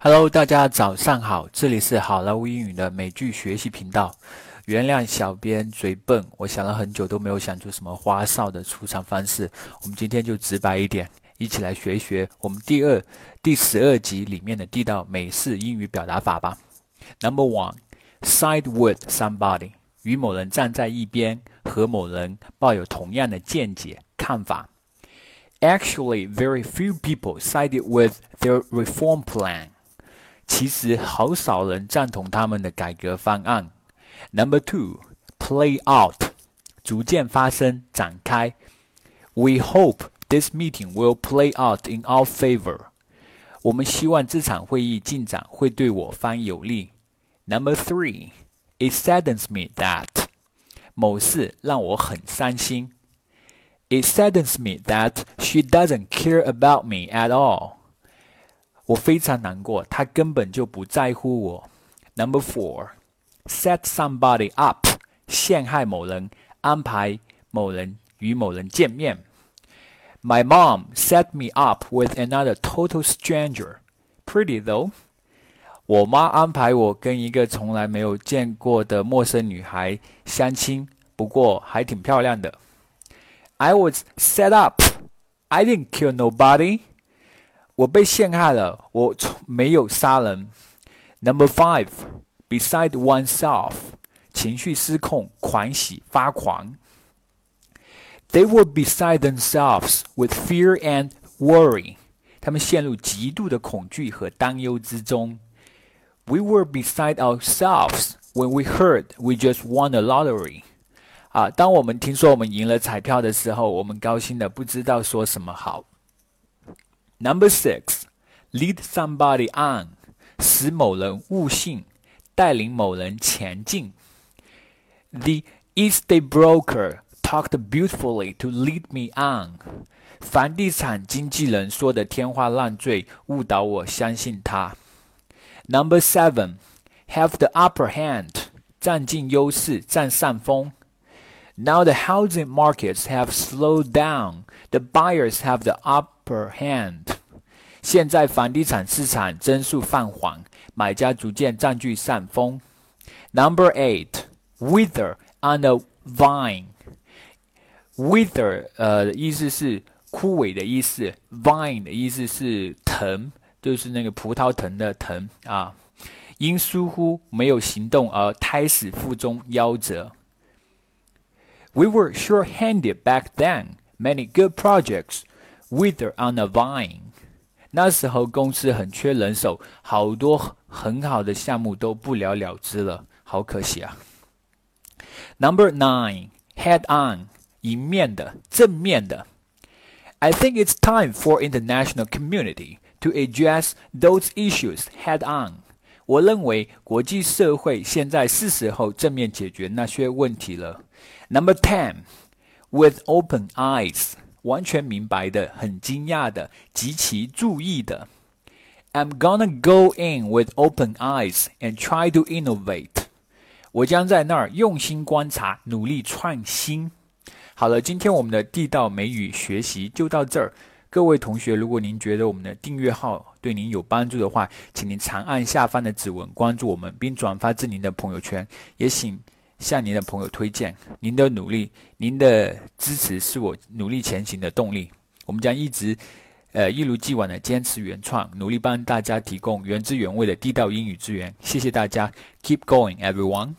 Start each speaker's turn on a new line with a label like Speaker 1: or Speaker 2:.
Speaker 1: Hello，大家早上好，这里是好莱坞英语的美剧学习频道。原谅小编嘴笨，我想了很久都没有想出什么花哨的出场方式。我们今天就直白一点，一起来学一学我们第二第十二集里面的地道美式英语表达法吧。Number one，side with somebody，与某人站在一边，和某人抱有同样的见解看法。Actually, very few people sided with their reform plan. 其实好少人赞同他们的改革方案。Number two, play out，逐渐发生、展开。We hope this meeting will play out in our favor。我们希望这场会议进展会对我方有利。Number three, it saddens me that，某事让我很伤心。It saddens me that she doesn't care about me at all。 我非常难过，他根本就不在乎我。Number four, set somebody up，陷害某人，安排某人与某人见面。My mom set me up with another total stranger. Pretty though. 我妈安排我跟一个从来没有见过的陌生女孩相亲，不过还挺漂亮的。I was set up. I didn't kill nobody. 我被陷害了，我从没有杀人。Number five, beside oneself，情绪失控，狂喜发狂。They were beside themselves with fear and worry，他们陷入极度的恐惧和担忧之中。We were beside ourselves when we heard we just won a lottery。啊，当我们听说我们赢了彩票的时候，我们高兴的不知道说什么好。Number six, lead somebody on，使某人悟性，带领某人前进。The estate broker talked beautifully to lead me on。房地产经纪人说的天花乱坠，误导我相信他。Number seven, have the upper hand，占尽优势，占上风。 Now the housing markets have slowed down. The buyers have the upper per hand。现在房地产市场增速放缓，买家逐渐占据上风。Number eight, wither on a vine。wither 呃意思是枯萎的意思，vine 的意思是藤，就是那个葡萄藤的藤啊。因疏忽没有行动而胎死腹中夭折。 We were sure-handed back then. Many good projects wither on a vine。那时候公司很缺人手，好多很好的项目都不了了之了，好可惜啊。Number nine, head on，迎面的，正面的。I think it's time for international community to address those issues head on。 我认为国际社会现在是时候正面解决那些问题了。Number ten, with open eyes。完全明白的，很惊讶的，极其注意的。I'm gonna go in with open eyes and try to innovate。我将在那儿用心观察，努力创新。好了，今天我们的地道美语学习就到这儿。各位同学，如果您觉得我们的订阅号对您有帮助的话，请您长按下方的指纹关注我们，并转发至您的朋友圈。也请。向您的朋友推荐，您的努力，您的支持是我努力前行的动力。我们将一直，呃，一如既往的坚持原创，努力帮大家提供原汁原味的地道英语资源。谢谢大家，Keep going, everyone.